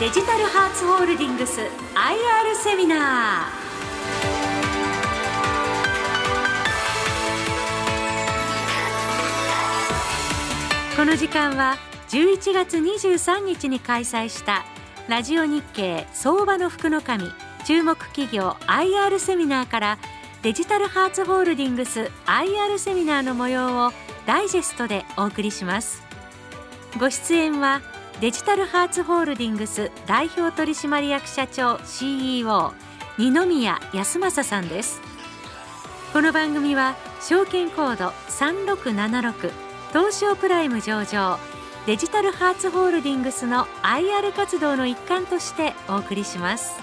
デジタルハーツホールディングス IR セミナー。この時間は11月23日に開催したラジオ日経相場の福の神注目企業 IR セミナーからデジタルハーツホールディングス IR セミナーの模様をダイジェストでお送りします。ご出演はデジタルハーツホールディングス代表取締役社長 CEO 二宮康正さんです。この番組は証券コード3676東証プライム上場デジタルハーツホールディングスの IR 活動の一環としてお送りします。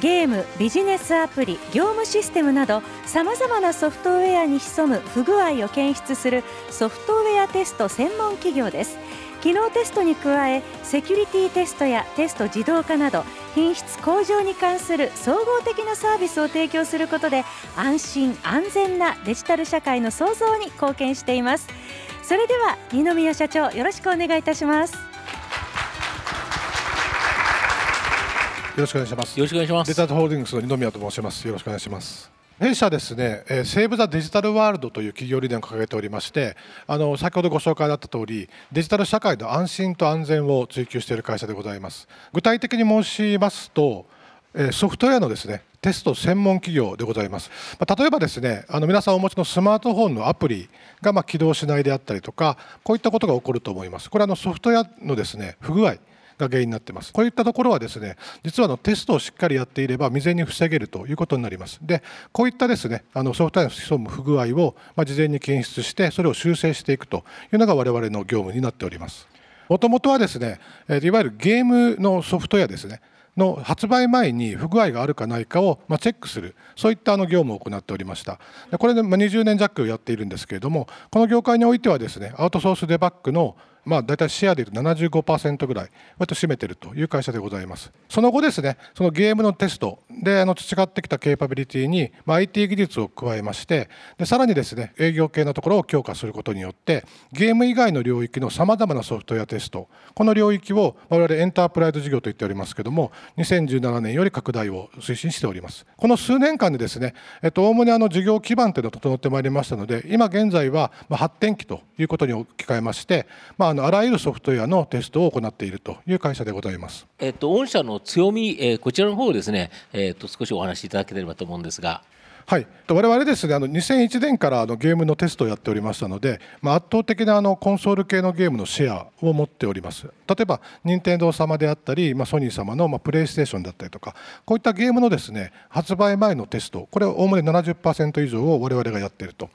ゲームビジネスアプリ業務システムなどさまざまなソフトウェアに潜む不具合を検出するソフトウェアテスト専門企業です。機能テストに加えセキュリティテストやテスト自動化など品質向上に関する総合的なサービスを提供することで安心安全なデジタル社会の創造に貢献していますそれでは二宮社長よろしくお願いいたしますよろしくお願いします。よろしくお願いします。デジタルホールディングスの二宮と申します。よろしくお願いします。弊社ですね、えー、セーブ・ザ・デジタル・ワールドという企業理念を掲げておりまして、あの先ほどご紹介あった通り、デジタル社会の安心と安全を追求している会社でございます。具体的に申しますと、ソフトウェアのですねテスト専門企業でございます。例えばですね、あの皆さんお持ちのスマートフォンのアプリがま起動しないであったりとか、こういったことが起こると思います。これはのソフトウェアのですね不具合が原因になっています。こういったところはですね、実はのテストをしっかりやっていれば未然に防げるということになります。で、こういったですね、あのソフトウェアに潜む不具合をま事前に検出してそれを修正していくというのが我々の業務になっております。もともとはですね、いわゆるゲームのソフトウェアですね。の発売前に不具合があるかないかをまチェックするそういったあの業務を行っておりましたこれで20年弱やっているんですけれどもこの業界においてはですねアウトソースデバッグのまあ、大体シェアでいうと75%ぐらい割と占めているという会社でございます。その後ですねそのゲームのテストであの培ってきたケーパビリティに、まあ、IT 技術を加えましてでさらにですね営業系のところを強化することによってゲーム以外の領域のさまざまなソフトウェアテストこの領域を我々エンタープライズ事業と言っておりますけども2017年より拡大を推進しております。この数年間でですねおおむねあの事業基盤というのが整ってまいりましたので今現在は発展期ということに置き換えまして、まあ、あのあらゆるソフトウェアのテストを行っているという会社でございます。えっと、御社の強み、えー、こちらの方をですね、えー、っと少しお話しいただければと思うんですが。はい、我々ですねあの2001年からあのゲームのテストをやっておりましたので、まあ、圧倒的なあのコンソール系のゲームのシェアを持っております例えば任天堂様であったり、まあ、ソニー様の、まあ、プレイステーションだったりとかこういったゲームのですね発売前のテストこれおおむね70%以上を我々がやっていると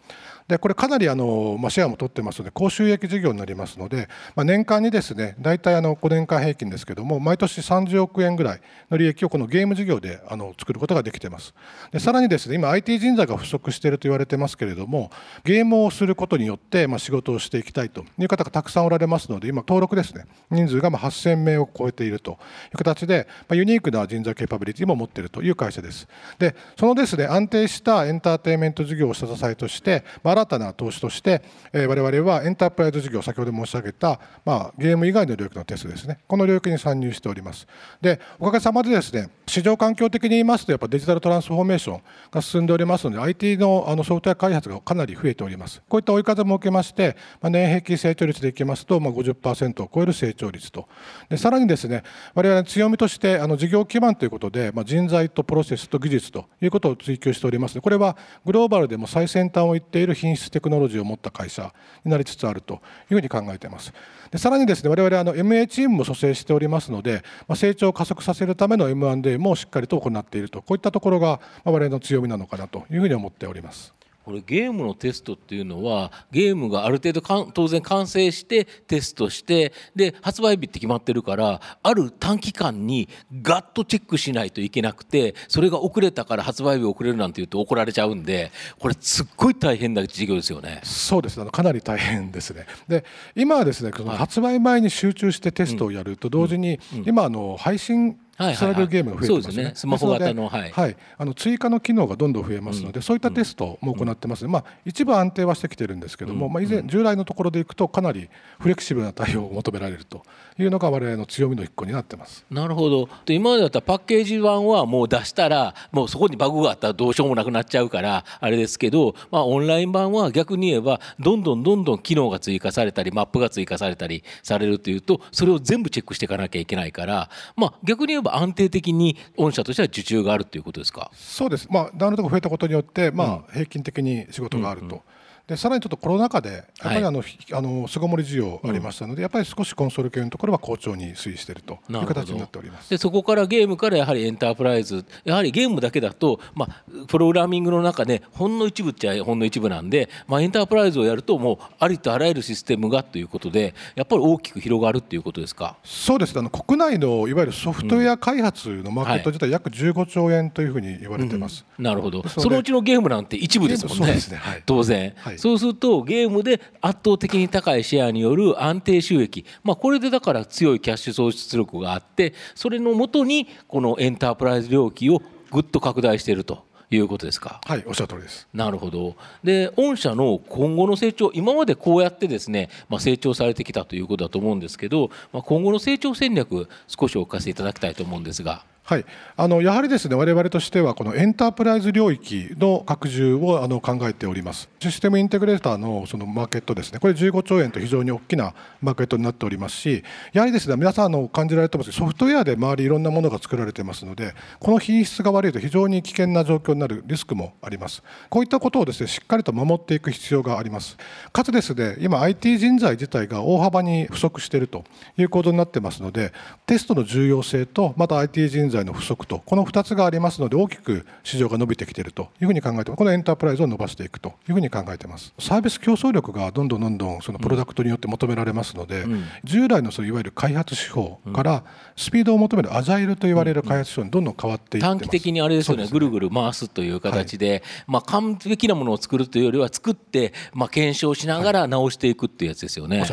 でこれかなりあの、まあ、シェアも取ってますので高収益事業になりますので、まあ、年間にですね大体あの5年間平均ですけども毎年30億円ぐらいの利益をこのゲーム事業であの作ることができてます。でさらにですね今 IT 人材が不足していると言われてますけれどもゲームをすることによって、まあ、仕事をしていきたいという方がたくさんおられますので今登録ですね人数がまあ8000名を超えているという形で、まあ、ユニークな人材ケーパビリティも持っているという会社です。でそのですね安定したエンターテインメント事業を下支えとして、まあ、新たな投資として、え我々はエンタープライズ事業先ほど申し上げた、まあ、ゲーム以外の領域のテストですね。この領域に参入しております。でおかげさまでですね市場環境的に言いますとやっぱデジタルトランスフォーメーションが進んでおりますので IT のあのソフトウェア開発がかなり増えております。こういった追い風も受けまして、ま、年平均成長率でいきますと、ま、50%を超える成長率と。でさらにですね我々の強みとしてあの事業基盤ということで、ま、人材とプロセスと技術ということを追求しております。これはグローバルでも最先端をいっている品質テクノロジーを持った会社になりつつあるというふうに考えています。でさらにですね我々あの MA チームも蘇生しておりますので、まあ、成長を加速させるための M&A もしっかりと行っているとこういったところが我々の強みなのかなというふうに思っております。これゲームのテストっていうのはゲームがある程度かん当然完成してテストしてで発売日って決まってるからある短期間にガッとチェックしないといけなくてそれが遅れたから発売日遅れるなんて言うと怒られちゃうんでこれすっごい大変な事業ですよね。そうですねかなり大変ですね。で今はですね発売前に集中してテストをやると同時に、今あの配信されるゲームが増えてますね。すね。スマホ型の、はい、はい、あの追加の機能がどんどん増えますので、うん、そういったテストも行ってます、うん、まあ、一部安定はしてきてるんですけども、うん、まあ、以前、従来のところでいくと、かなりフレキシブルな対応を求められるというのが、我々の強みの一個になってます。なるほど、今までだったらパッケージ版はもう出したら、もうそこにバグがあったらどうしようもなくなっちゃうから、あれですけど、まあ、オンライン版は逆に言えば、どんどんどんどん機能が追加されたり、マップが追加されたりされるというと、それを全部チェックしていかなきゃいけないから、まあ、逆に言えば安定的に御社としては受注があるということですか？そうです、まあ、ダウンロードが増えたことによって、まあ、平均的に仕事があると。でさらにちょっとコロナ禍でやっぱりあの、はい、あの巣ごもり需要ありましたので、うん、やっぱり少しコンソール系のところは好調に推移しているという形になっております。でそこからゲームからやはりエンタープライズやはりゲームだけだと、まあ、プログラミングの中でほんの一部っちゃほんの一部なんで、まあ、エンタープライズをやるともうありとあらゆるシステムがということでやっぱり大きく広がるということですか？そうですあの国内のいわゆるソフトウェア開発のマーケット自体約15兆円というふうに言われてます、うんうん、なるほど。そのうちのゲームなんて一部ですもんね、ね。はい、当然、はい、そうするとゲームで圧倒的に高いシェアによる安定収益、まあ、これでだから強いキャッシュ創出力があってそれのもとにこのエンタープライズ領域をぐっと拡大していると。いうことですか？はい、おっしゃる通りです。なるほど。で、御社の今後の成長、今までこうやってですね、まあ、成長されてきたということだと思うんですけど、まあ、今後の成長戦略、少しお聞かせいただきたいと思うんですが。はい、あのやはりですね我々としてはこのエンタープライズ領域の拡充をあの考えております。システムインテグレーターのそのマーケットですね。これ15兆円と非常に大きなマーケットになっておりますしやはりですね皆さんの感じられてますソフトウェアで周りいろんなものが作られてますのでこの品質が悪いと非常に危険な状況になるリスクもあります。こういったことをですねしっかりと守っていく必要があります。かつですね今 IT 人材自体が大幅に不足しているという構造になってますのでテストの重要性とまた IT 人材の不足とこの2つがありますので大きく市場が伸びてきているというふうに考えてこのエンタープライズを伸ばしていくというふうに考えています。サービス競争力がどんどんどんどんそのプロダクトによって求められますので、うん、従来のそのいわゆる開発手法からスピードを求めるアジャイルと言われる開発手法にどんどん変わっていって短期的にあれですよね、ね、ぐるぐる回すという形で、はい、まあ、完璧なものを作るというよりは作って、まあ、検証しながら直していくっていうやつですよね。はい、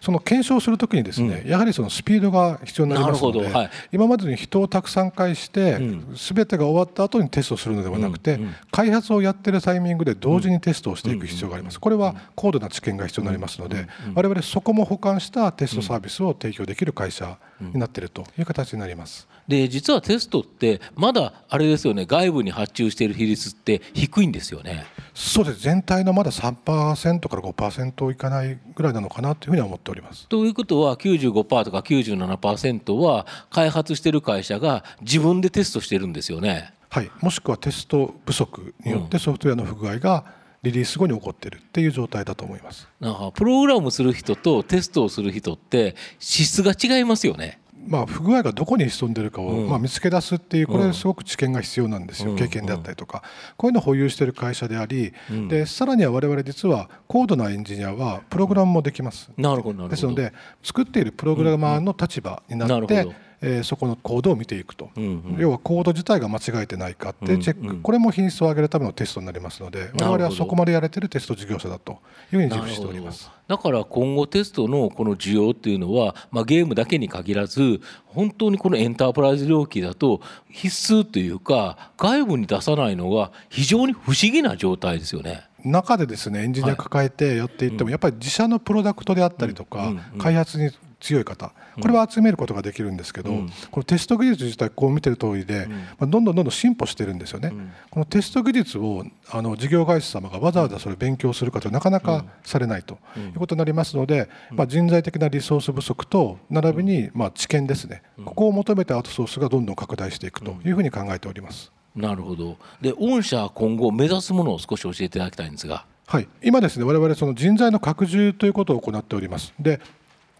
その検証するときにですね、うん、やはりそのスピードが必要になりますので、はい、今までに人をたくさん介して、す、べ、てが終わった後にテストするのではなくて、開発をやってるタイミングで同時にテストをしていく必要があります。これは高度な知見が必要になりますので、我々そこも補完したテストサービスを提供できる会社になっているという形になります。で実はテストってまだあれですよね外部に発注している比率って低いんですよね。そうです全体のまだ3%から5%いかないぐらいなのかなというふうには思っております。ということは95%とか97%は開発している会社が自分でテストしてるんですよね。はい、もしくはテスト不足によってソフトウェアの不具合がリリース後に起こっているっていう状態だと思います。プログラムする人とテストをする人って資質が違いますよね。まあ、不具合がどこに潜んでるかを、まあ、見つけ出すっていうこれすごく知見が必要なんですよ、経験であったりとか。こういうのを保有している会社であり、でさらには我々実は高度なエンジニアはプログラムもできます。なるほどですので作っているプログラマーの立場になって、えー、そこのコードを見ていくと、うんうん、要はコード自体が間違えてないかってチェック、うんうん、これも品質を上げるためのテストになりますので我々はそこまでやれてるテスト事業者だというふうに自負しております。だから今後テストのこの需要っていうのは、まあ、ゲームだけに限らず本当にこのエンタープライズ領域だと必須というか外部に出さないのが非常に不思議な状態ですよね。中でですねエンジニア抱えてやっていっても、やっぱり自社のプロダクトであったりとか、開発に強い方。これは集めることができるんですけど、うん、このテスト技術自体こう見てる通りで、うん、まあ、どんどんどんどん進歩してるんですよね、うん、このテスト技術をあの事業会社様がわざわざそれ勉強するかとなかなかされないということになりますので、まあ、人材的なリソース不足と並びにまあ知見ですね、ここを求めてアウトソースがどんどん拡大していくというふうに考えております。なるほど。で御社今後目指すものを少し教えていただきたいんですが。はい、今ですね我々その人材の拡充ということを行っております。で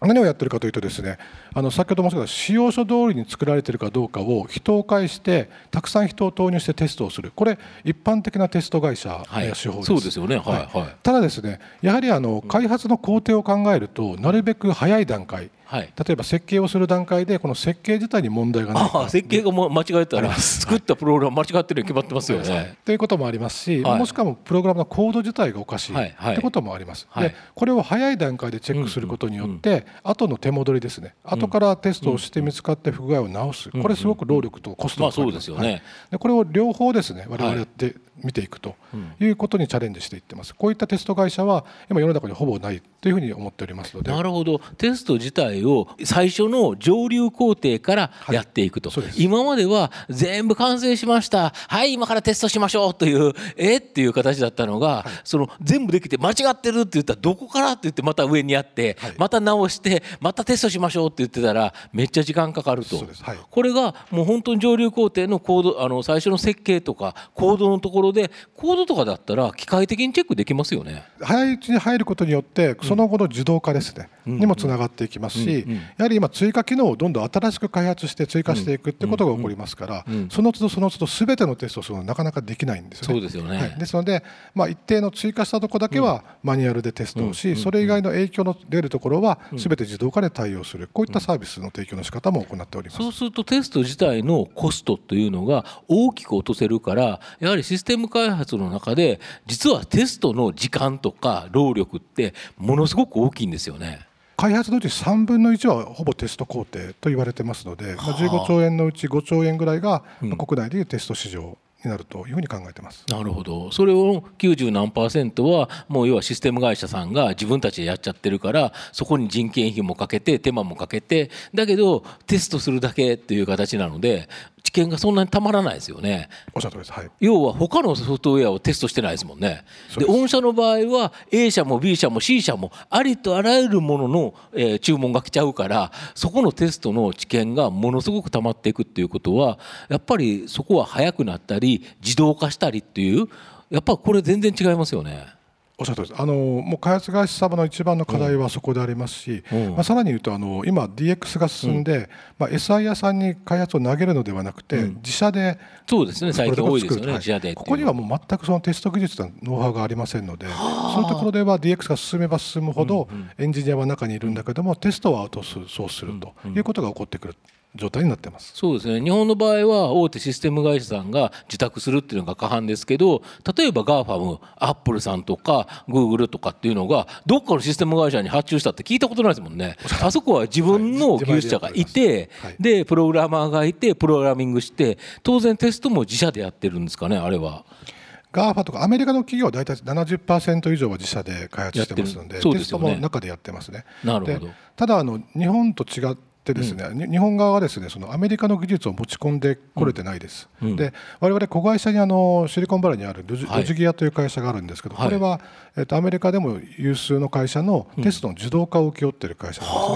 何をやってるかというとですねあの先ほど申し上げた使用書通りに作られているかどうかを人を介してたくさん人を投入してテストをする。これ一般的なテスト会社や手法です、そうですよね、はいはい、ただですねやはりあの開発の工程を考えるとなるべく早い段階はい。例えば設計をする段階でこの設計自体に問題がないかああ設計が間違えたら作ったプログラム間違ってるに決まってますよね。ということもありますし、はい。もしくはプログラムのコード自体がおかしい。ということもあります。はい。でこれを早い段階でチェックすることによって、後の手戻りですね。後からテストをして見つかって不具合を直す、これすごく労力とコストがかかりますよね。はい。でこれを両方ですね我々やって見ていくということにチャレンジしていってます。こういったテスト会社は今世の中にほぼないというふうに思っておりますので。なるほど。テスト自体を最初の上流工程からやっていくと、そうです。今までは全部完成しました。はい今からテストしましょうというえっていう形だったのが、その全部できて間違ってるって言ったらどこからって言ってまた上にやって、はい。また直してまたテストしましょうって言ってたらめっちゃ時間かかると。これがもう本当に上流工程のコードあの最初の設計とかコードのところでコードとかだったら機械的にチェックできますよね。早いうちに入ることによってその後の自動化ですね、にもつながっていきますし、やはり今追加機能をどんどん新しく開発して追加していくってことが起こりますから、その都度その都度全てのテストをするのはなかなかできないんですよね。ですよね。はい、ですので、まあ、一定の追加したところだけはマニュアルでテストをし、それ以外の影響の出るところは全て自動化で対応する。こういったサービスの提供の仕方も行っております。そうするとテスト自体のコストというのが大きく落とせるからやはりシステム開発の中で実はテストの時間とか労力ってものすごく大きいんですよね。開発のうち3分の1はほぼテスト工程と言われてますので、まあ、15兆円のうち5兆円ぐらいがまあ国内でいうテスト市場になるというふうに考えてます。なるほど。それを90何パーセントはもう要はシステム会社さんが自分たちでやっちゃってるからそこに人件費もかけて手間もかけてだけどテストするだけっていう形なので知見がそんなにたまらないですよね。おっしゃる通りです。はい。要は他のソフトウェアをテストしてないですもんね。で御社の場合は A 社も B 社も C 社もありとあらゆるものの、えー注文が来ちゃうからそこのテストの知見がものすごく溜まっていくっていうことはやっぱりそこは早くなったり自動化したりっていうやっぱこれ全然違いますよね。おっしゃる通りです。あのもう開発会社様の一番の課題はそこでありますし、うん。まあさらに言うとあの今 DX が進んで、まあ SI 屋さんに開発を投げるのではなくて、自社でそうですね。最近多いですよね。プロダクトを作ると自社でここにはもう全くそのテスト技術のノウハウがありませんので、そういうところでは DX が進めば進むほど、エンジニアは中にいるんだけども、テストはアウトソースするということが起こってくる状態になってます。そうですね。日本の場合は大手システム会社さんが受託するっていうのが過半ですけど例えば GAFAM アップルさんとか Google とかっていうのがどっかのシステム会社に発注したって聞いたことないですもんね。あそこは自分の技術者がいてはい。でプログラマーがいてプログラミングして当然テストも自社でやってるんですかねあれは。GAFA とかアメリカの企業は大体70%以上は自社で開発してますのでやってる。そうでテストすよねも中でやってますね。なるほど。でただあの日本と違ってですね、に日本側はですねそのアメリカの技術を持ち込んでこれてないです。うん。で我々子会社にあのシリコンバレーにあるロジ,、はい。ギアという会社があるんですけど、はい。これはえっとアメリカでも有数の会社のテストの自動化を請け負っている会社なんですね。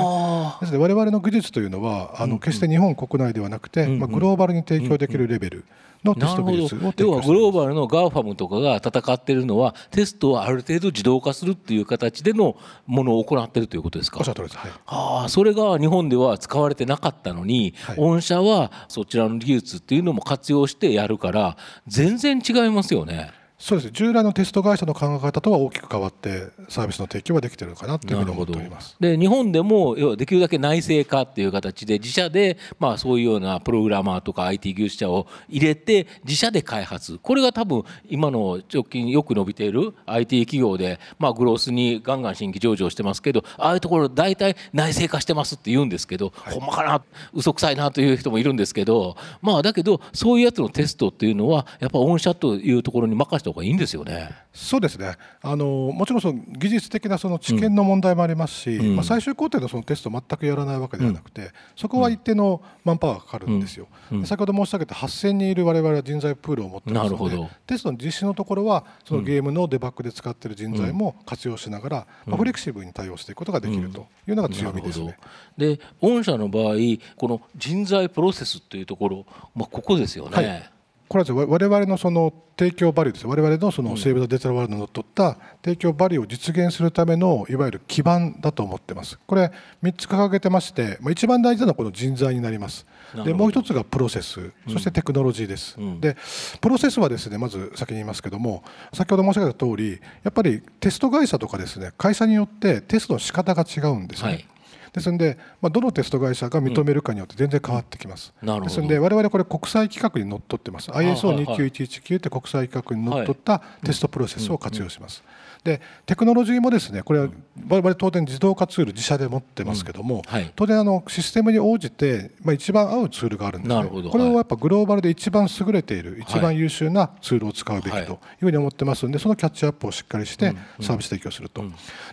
あですので我々の技術というのはあの決して日本国内ではなくて、まあ、グローバルに提供できるレベルのテスト技術を提要は供しています。グローバルの GAFAM とかが戦ってるのはテストをある程度自動化するっていう形でのものを行ってるということですか？おっしゃるです。はい。ああそれが日本では使われてなかったのに、はい。御社はそちらの技術っていうのも活用してやるから全然違いますよね。そうです従来のテスト会社の考え方とは大きく変わってサービスの提供はできているのかなというふうに思っております。で日本でも要はできるだけ内製化っていう形で自社でまあそういうようなプログラマーとか IT 技術者を入れて自社で開発。これが多分今の直近よく伸びている IT 企業でまあグロースにガンガン新規上場してますけどああいうところ大体内製化してますって言うんですけど、ほんまかな嘘くさいなという人もいるんですけどまあだけどそういうやつのテストっていうのはやっぱ御社というところに任せた方がいいんですよね。そうですね。あのもちろんその技術的なその知見の問題もありますし、うん。まあ、最終工程のそのテストを全くやらないわけではなくて、そこは一定のマンパワーがかかるんですよ、うん。うん。先ほど申し上げた8000人いる我々は人材プールを持ってますのでテストの実施のところはそのゲームのデバッグで使っている人材も活用しながら、まあ、フレキシブルに対応していくことができるというのが強みですね。で御社の場合この人材プロセスっていうところ、まあ、ここですよね。はいこれは我々のその提供バリューです我々のそのセーブ・ザ・デジタル・ワールドの取った提供バリューを実現するためのいわゆる基盤だと思ってます。これ3つ掲げてまして、まあ、一番大事なのはこの人材になります。でもう一つがプロセスそしてテクノロジーです、うん。でプロセスはですねまず先に言いますけども先ほど申し上げた通りやっぱりテスト会社とかですね会社によってテストの仕方が違うんですね、はいですので、まあ、どのテスト会社が認めるかによって全然変わってきます、うん。なるほど。ですので我々これ国際規格にのっとってます。ISO29119 って国際規格にのっとったテストプロセスを活用します、でテクノロジーもですねこれは我々当然自動化ツール自社で持ってますけども、はい。当然あのシステムに応じて、まあ、一番合うツールがあるんですね。これをやっぱグローバルで一番優れてい。る一番優秀なツールを使うべきとはい。いうふうに思ってますのでそのキャッチアップをしっかりしてサービス提供すると、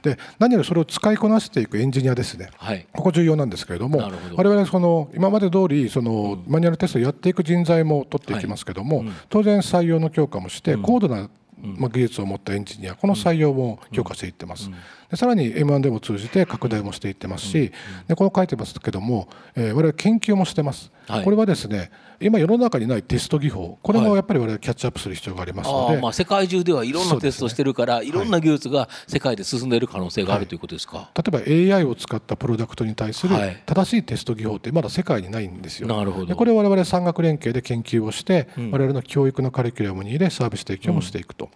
で何よりそれを使いこなしていくエンジニアですね、はいここ重要なんですけれども我々その今まで通りそのマニュアルテストをやっていく人材も取っていきますけども、当然採用の強化もして高度なまあ、技術を持ったエンジニアこの採用も強化していってます、でさらに M&A も通じて拡大もしていってますし、でこの書いてますけども、えー我々研究もしてます、はい。これはですね今世の中にないテスト技法。これもやっぱり我々キャッチアップする必要がありますので、ああまあ世界中ではいろんなテストをしてるから、いろんな技術が世界で進んでいる可能性があるということですか。例えば AI を使ったプロダクトに対するはい。正しいテスト技法ってまだ世界にないんですよ。なるほど。でこれを我々産学連携で研究をして、我々の教育のカリキュラムに入れサービス提供もしていくと、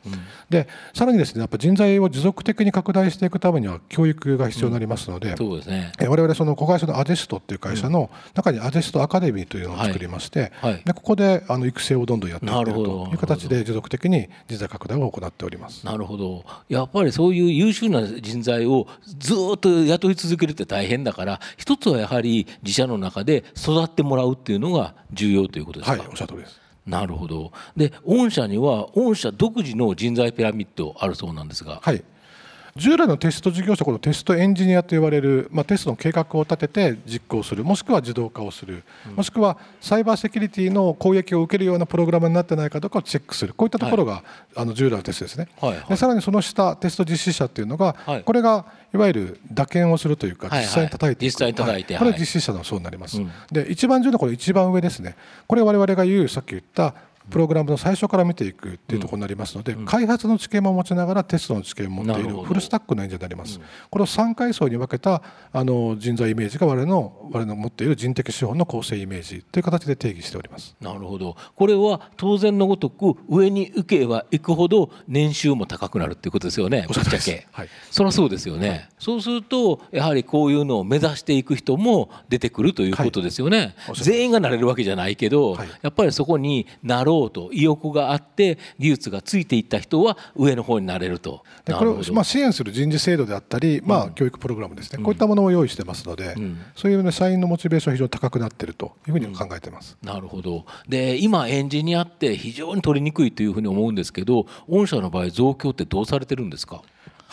でさらにですねやっぱ人材を持続的に拡大していくためには教育が必要になりますので、そうですね。え我々その子会社のアジェストっていう会社の中にアジェストアカデミーというのを作りまして、はい。はいでここであの育成をどんどんやっていってるという形で持続的に人材拡大を行っております。なるほど。やっぱりそういう優秀な人材をずっと雇い続けるって大変だから一つはやはり自社の中で育ってもらうっていうのが重要ということですか、はい、おっしゃる通りです。なるほど。で御社には御社独自の人材ピラミッドあるそうなんですが、はい従来のテスト事業者このテストエンジニアと言われる、まあ、テストの計画を立てて実行するもしくは自動化をする、もしくはサイバーセキュリティの攻撃を受けるようなプログラムになってないかどうかをチェックする。こういったところが、あの従来のテストですね、はいはい。でさらにその下テスト実施者っていうのが、はい。これがいわゆる打検をするというかはいはい。実際に叩いていく、実際に叩いてはこれはい。実施者の層になります、うん。で一番重要なこの一番上ですね。これ我々が言うさっき言ったプログラムの最初から見ていくっていうところになりますので、開発の知見も持ちながらテストの知見も持っていなるフルスタックのエンジニアになります、これを3階層に分けたあの人材イメージが我々の我々の持っている人的資本の構成イメージという形で定義しております。なるほど。これは当然のごとく上に行けば行くほど年収も高くなるっていうことですよね。ぶっちゃけ、はい。そりゃそうですよね、そうするとやはりこういうのを目指していく人も出てくるということですよね、おっしゃる全員がなれるわけじゃないけど、はい。やっぱりそこになろうと意欲があって技術がついていった人は上の方になれると。でこれをまあ支援する人事制度であったり、まあ、教育プログラムですね、こういったものを用意してますので、ん。そういう、ね、社員のモチベーションが非常に高くなっているというふうに考えています。なるほど。で今エンジニアって非常に取りにくいというふうに思うんですけど御社の場合増強ってどうされてるんですか？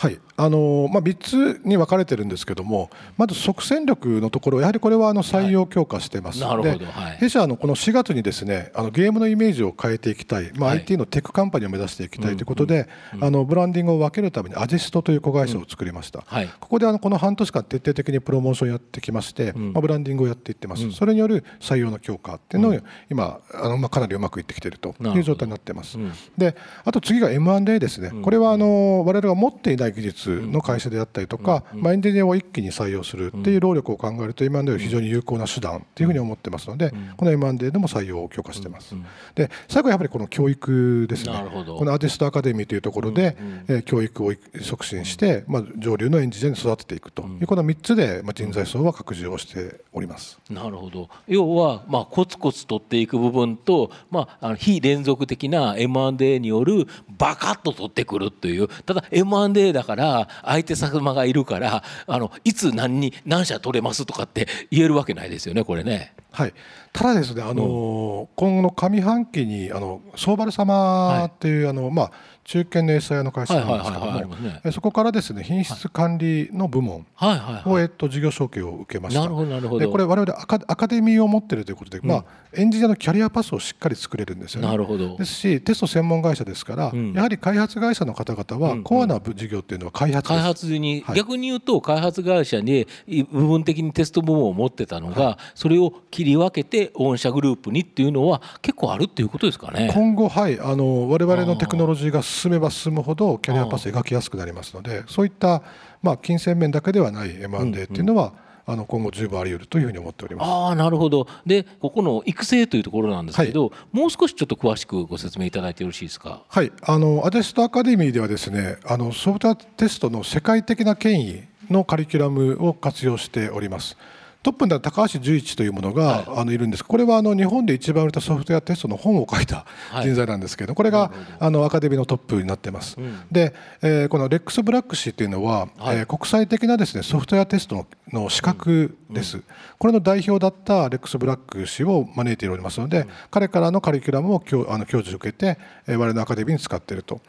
はい。あのまあ、3つに分かれてるんですけどもまず即戦力のところやはりこれはあの採用強化してます、なるほど。ではい。弊社あのこの4月にですねあのゲームのイメージを変えていきたい、まあ、はい。IT のテックカンパニーを目指していきたいということで、あのブランディングを分けるために AGEST という子会社を作りました、はい。ここであのこの半年間徹底的にプロモーションやってきまして、まあ、ブランディングをやっていってます、それによる採用の強化っていうのを今あの、まあ、かなりうまくいってきているという状態になっています、であと次が M&A ですね、これはあの我々が持っていない技術の会社であったりとか、まあ、エンジニアを一気に採用するっていう労力を考えると M&A は非常に有効な手段というふうに思ってますので、この M&A でも採用を強化してます、で最後はやっぱりこの教育ですね。このアーティストアカデミーというところで、えー教育を促進して、まあ、上流のエンジニアに育てていくと。いうこの3つで、まあ、人材層は拡充をしております。なるほど。要は、まあ、コツコツ取っていく部分と、まあ、あの非連続的な M&A によるバカッと取ってくるという。ただ M&A だから相手様がいるからあのいつ何に何社取れますとかって言えるわけないですよねこれね。はい、ただですね、あの今後の上半期にあのソーバル様っていう、あのまあ中堅の餌屋の会社なんですけどもね。えそこからですね品質管理の部門はいはいを、はい。えっと事業承継を受けました。なるほどなるほど。でこれ我々アカアカデミーを持っているということで、まあエンジニアのキャリアパスをしっかり作れるんですよね。なるほど。ですしテスト専門会社ですから、ん。やはり開発会社の方々はコアな事業っていうのは開発。開発に、はい。逆に言うと開発会社に部分的にテスト部門を持ってたのが、それを切り分けて御社グループにっていうのは結構あるっていうことですかね。今後、はい、あの我々のテクノロジーが進めば進むほどキャリアパス描きやすくなりますのでそういった、まあ、金銭面だけではない M&A っていうのは、あの今後十分あり得るというふうに思っております。ああなるほどでここの育成というところなんですけど、もう少しちょっと詳しくご説明いただいてよろしいですか？はい、あのアジェストアカデミーではですねあのソフトテストの世界的な権威のカリキュラムを活用しております。トップには高橋十一というものが、はい、あのいるんです。これはあの日本で一番売れたソフトウェアテストの本を書いた人材なんですけど、これがあのアカデミーのトップになってます、うん、で、えー、このレックス・ブラック氏というのは、はい、えー、国際的なですねソフトウェアテストのの資格です、うん。うん、これの代表だったレックス・ブラック氏を招いておりますので、彼からのカリキュラムを教あの教授受けて、えー、我々のアカデミーに使っていると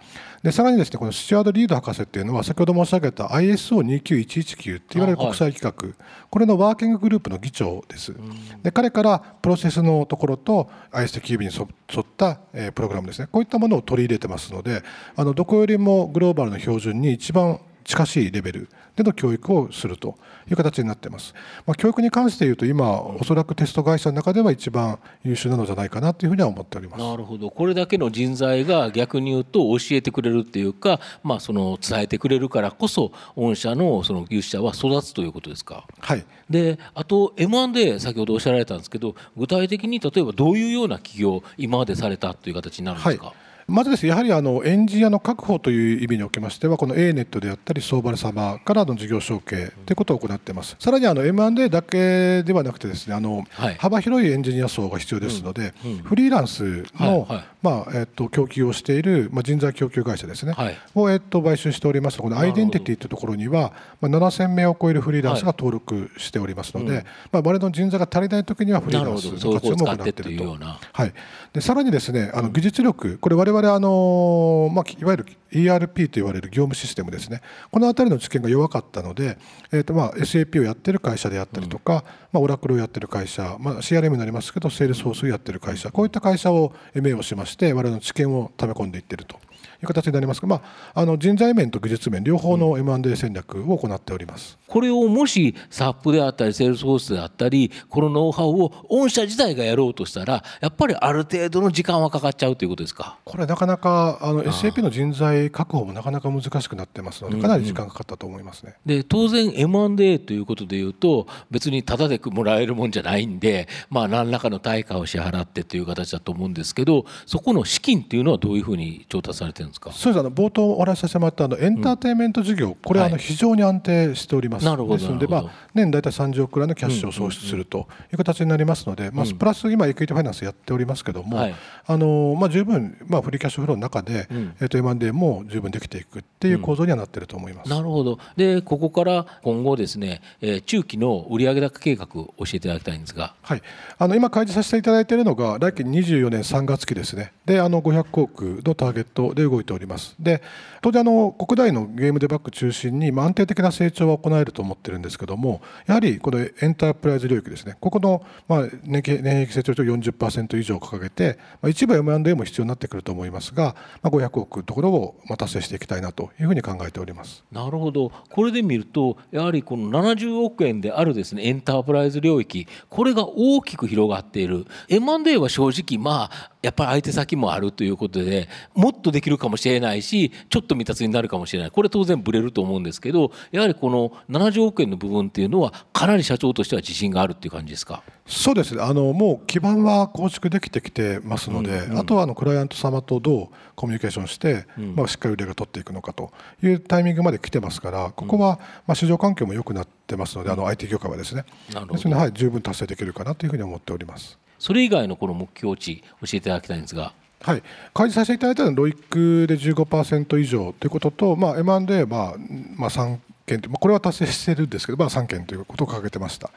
でさらにですねこのスチュワード・リード博士っていうのは先ほど申し上げた ISO29119 って言われる国際規格、はい、これのワーキンググループの議長です。で彼からプロセスのところと ISTQB に沿った、えー、プログラムですね。こういったものを取り入れてますのであのどこよりもグローバルの標準に一番近しいレベルでの教育をするという形になっています、まあ、教育に関して言うと今おそらくテスト会社の中では一番優秀なのじゃないかなというふうには思っております。なるほど。これだけの人材が逆に言うと教えてくれるっていうか、まあ、その伝えてくれるからこそ御社のその技術者は育つということですか？はい。であと M&A 先ほどおっしゃられたんですけど具体的に例えばどういうような企業今までされたという形になるんですか、はいまずですねやはりあのエンジニアの確保という意味におきましてはこの A ネットであったりソーバル様からの事業承継ということを行っています。さらにあの M&A だけではなくてですねあの、はい、幅広いエンジニア層が必要ですので、フリーランスの、まあえっと、供給をしている、まあ、人材供給会社ですね、はい、を、えっと、買収しております。このアイデンティティというところには、まあ、7000名を超えるフリーランスが登録しておりますので、はい、まあ、我々の人材が足りないときにはフリーランスの活用も行っていると。はい、でさらにですねあの技術力これ我々あの、まあ、いわゆる ERP と言われる業務システムですね。この辺りの知見が弱かったので、えーとまあ、SAP をやってる会社であったりとか、うん、まあ、オラクルをやってる会社、まあ、CRM になりますけどセールスフォースをやってる会社こういった会社を名をしまして我々の知見を溜め込んでいっているという形になります。が、まあ、あの人材面と技術面両方の M&A 戦略を行っております。これをもし SAP であったりセールスフォースであったりこのノウハウを御社自体がやろうとしたらやっぱりある程度の時間はかかっちゃうということですか？これなかなかあの SAP の人材確保もなかなか難しくなってますのでかなり時間かかったと思いますね。うんうん、で当然 M&A ということでいうと別にタダでもらえるもんじゃないんで、まあ、何らかの対価を支払ってという形だと思うんですけどそこの資金っていうのはどういうふうに調達されてるんですか？そうです。あの冒頭お話しさせてもらったあのエンターテインメント事業、うん、これはあの非常に安定しております。なるほど。ですので、まあ、年大体30億くらいのキャッシュを創出するという形になりますので、まあ、プラス今エクイティファイナンスやっておりますけども、はい、あのまあ、十分、まあ、フリーキャッシュフローの中で、うん、えー、と M&A も十分できていくっていう構造にはなっていると思います、なるほど。でここから今後ですね、えー、中期の売上高計画を教えていただきたいんですが、はい、あの今開示させていただいているのが来期24年3月期ですね。であの500億のターゲットで動いております。で当然あの国内のゲームデバッグ中心に、ま、安定的な成長は行えると思ってるんですけどもやはりこのエンタープライズ領域ですね。ここの、まあ、年年益成長率を40%以上掲げて、まあ、一部 M&A も必要になってくると思いますが、まあ、500億のところを達成していきたいなというふうに考えております。なるほど。これで見るとやはりこの70億円であるですねエンタープライズ領域これが大きく広がっている。M&A は正直まあやっぱり相手先もあるということでもっとできるかもしれないしちょっと未達になるかもしれない。これ当然ぶれると思うんですけどやはりこの70億円の部分っていうのはかなり社長としては自信があるっていう感じですか？そうです。ねあのもう基盤は構築できてきてますので、うんうん、あとはあのクライアント様とどうコミュニケーションして、うん、まあ、しっかり売り上げを取っていくのかというタイミングまで来てますからここはまあ市場環境も良くなってますので、あの IT 業界はですねですので、はい、十分達成できるかなというふうに思っておりますそれ以外のこの目標値教えていただきたいんですが。はい、開示させていただいたのはロイックで15%以上ということと、まあ、M&A は、まあまあ、3件まあ、これは達成してるんですけど、まあ、3件ということを掲げてました。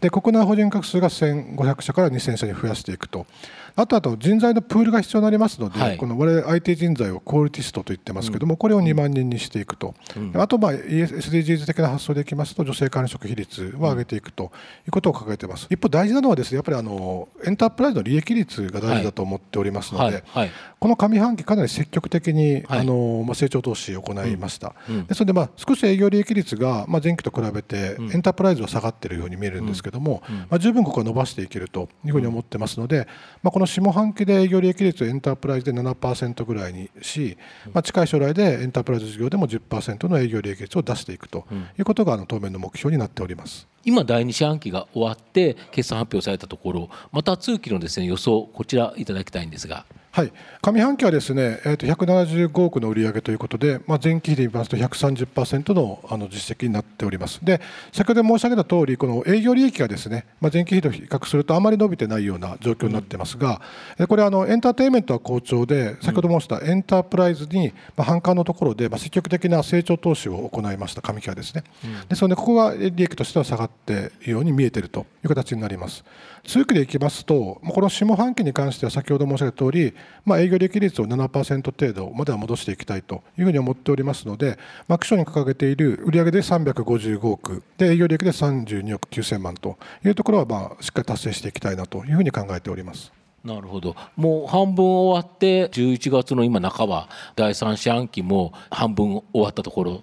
で国内法人格数が1500社から2000社に増やしていくと。あとあと人材のプールが必要になりますので、はい、この我々 IT 人材をクオリティストと言ってますけども、うん、これを2万人にしていくと、うん、あとまあ SDGs 的な発想でいきますと女性管理職比率を上げていくということを掲げています、一方大事なのはですねやっぱりあのエンタープライズの利益率が大事だと思っておりますので、この上半期かなり積極的に、あのまあ、成長投資を行いました、うん、ですのでまあ少し営業利益率が、まあ、前期と比べてエンタープライズは下がっているように見えるんですけども、まあ、十分ここは伸ばしていけるというふうに思ってますので、まあ、この下半期で営業利益率をエンタープライズで7%ぐらいにし、まあ、近い将来でエンタープライズ事業でも10%の営業利益率を出していくということがあの当面の目標になっております。今第2四半期が終わって決算発表されたところまた通期のですね予想こちらいただきたいんですが。はい。上半期はですね、えー、と175億の売上ということで、まあ、前期比で言いますと130%のあの実績になっております。で先ほど申し上げた通りこの営業利益がですね、まあ、前期比と比較するとあまり伸びてないような状況になっていますが、うん、これあのエンターテインメントは好調で先ほど申したエンタープライズに、まあ、反感のところで、まあ、積極的な成長投資を行いました。上期はですね、うん、ですのでここが利益としては下がっているように見えているという形になります。通期でいきますとこの下半期に関しては先ほど申し上げた通り、まあ、営業利益率を7%程度までは戻していきたいというふうに思っておりますので、まあ、基礎に掲げている売上で355億で営業利益で32億9000万というところはまあしっかり達成していきたいなというふうに考えております。なるほどもう半分終わって11月の今半ば第3四半期も半分終わったところ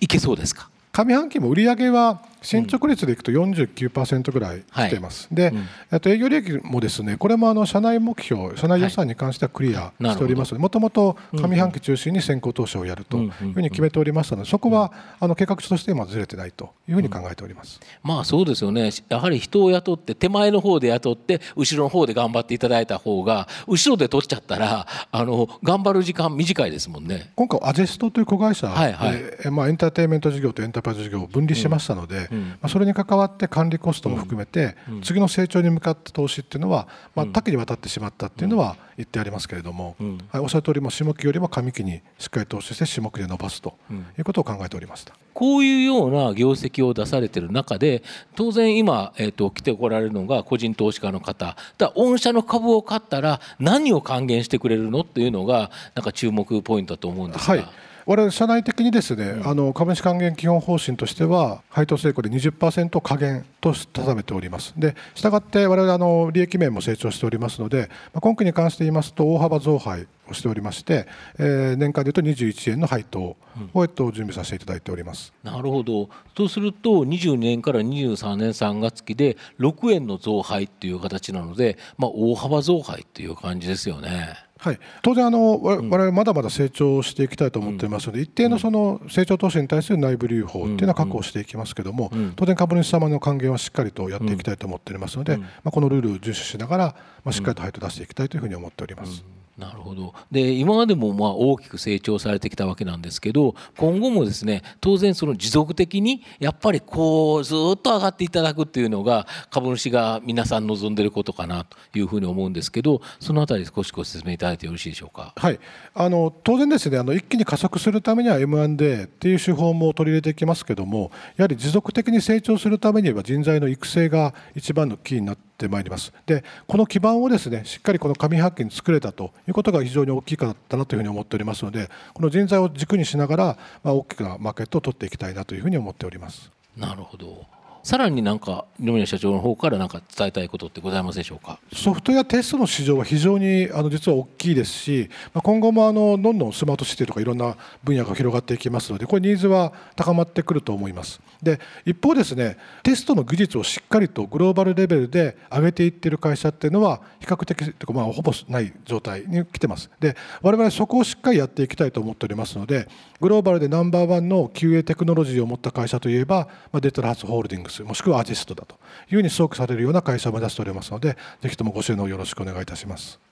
いけそうですか？上半期も売上は進捗率でいくと49%ぐらい来ています、うん、で、うん、と営業利益もですねこれもあの社内目標社内予算に関してはクリアしておりますのでもともと上半期中心に先行投資をやるというふうに決めておりましたのでそこはあの計画として今ずれてないというふうに考えております、うん、まあそうですよね。やはり人を雇って手前の方で雇って後ろの方で頑張っていただいた方が後ろで取っちゃったらあの頑張る時間短いですもんね。今回アジェストという子会社で、はいはい、まあ、エンターテインメント事業とエンタープライズ事業を分離しましたので、まあ、それに関わって管理コストも含めて、次の成長に向かった投資っていうのは、まあ、多岐にわたってしまったっていうのは言ってありますけれども、はい、おっしゃる通りも下期よりも上期にしっかり投資して下期で伸ばすということを考えておりました。こういうような業績を出されてる中で当然今、えーと、来てこられるのが個人投資家の方だ御社の株を買ったら何を還元してくれるのっていうのがなんか注目ポイントだと思うんですが。はい我々社内的にですね、うん、あの株主還元基本方針としては配当成功で20%加減と定めております。でしたがって我々あの利益面も成長しておりますので今期に関して言いますと大幅増配をしておりまして、えー、年間でいうと21円の配当を、えっと、準備させていただいております、なるほど。とすると22年から23年3月期で6円の増配っていう形なので、まあ、大幅増配っていう感じですよね。はい、当然あの、我々まだまだ成長していきたいと思っていますので、一定のその成長投資に対する内部留保っていうのは確保していきますけれども、当然株主様の還元はしっかりとやっていきたいと思っておりますので、まあ、このルールを遵守しながら、まあ、しっかりと配当出していきたいというふうに思っております。なるほどで今までもまあ大きく成長されてきたわけなんですけど今後もですね当然その持続的にやっぱりこうずっと上がっていただくっていうのが株主が皆さん望んでることかなというふうに思うんですけどそのあたり少しご説明いただいてよろしいでしょうか。はいあの当然ですねあの一気に加速するためには M&A っていう手法も取り入れていきますけどもやはり持続的に成長するためには人材の育成が一番のキーになってってまいります。でこの基盤をですねしっかりこの上半期に作れたということが非常に大きかったなというふうに思っておりますのでこの人材を軸にしながら、まあ、大きなマーケットを取っていきたいなというふうに思っております。なるほど。さらになんか二宮社長の方から何か伝えたいことってございますでしょうか？ソフトウェアテストの市場は非常にあの実は大きいですし今後もあのどんどんスマートシティとかいろんな分野が広がっていきますのでこれニーズは高まってくると思いますで一方ですねテストの技術をしっかりとグローバルレベルで上げていってる会社っていうのは比較的というかまあほぼない状態に来てますで我々そこをしっかりやっていきたいと思っておりますのでグローバルでナンバーワンの QA テクノロジーを持った会社といえば、まあ、データラハツホールディングスもしくはアジストだというふうに想起されるような会社を目指しておりますのでぜひともご支援のよろしくお願いいたします。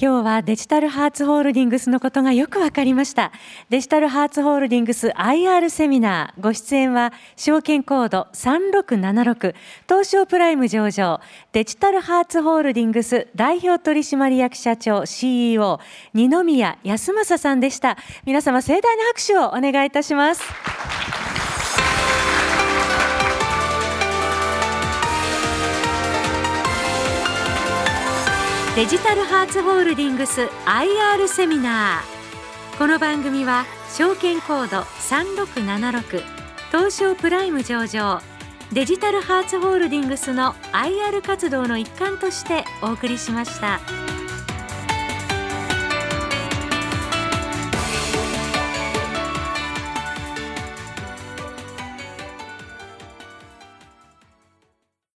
今日はデジタルハーツホールディングスのことがよくわかりました。デジタルハーツホールディングス IR セミナー。ご出演は証券コード3676東証プライム上場。デジタルハーツホールディングス代表取締役社長 CEO 二宮康政さんでした。皆様盛大な拍手をお願いいたします。デジタルハーツホールディングス IR セミナーこの番組は証券コード3676東証プライム上場デジタルハーツホールディングスの IR 活動の一環としてお送りしました。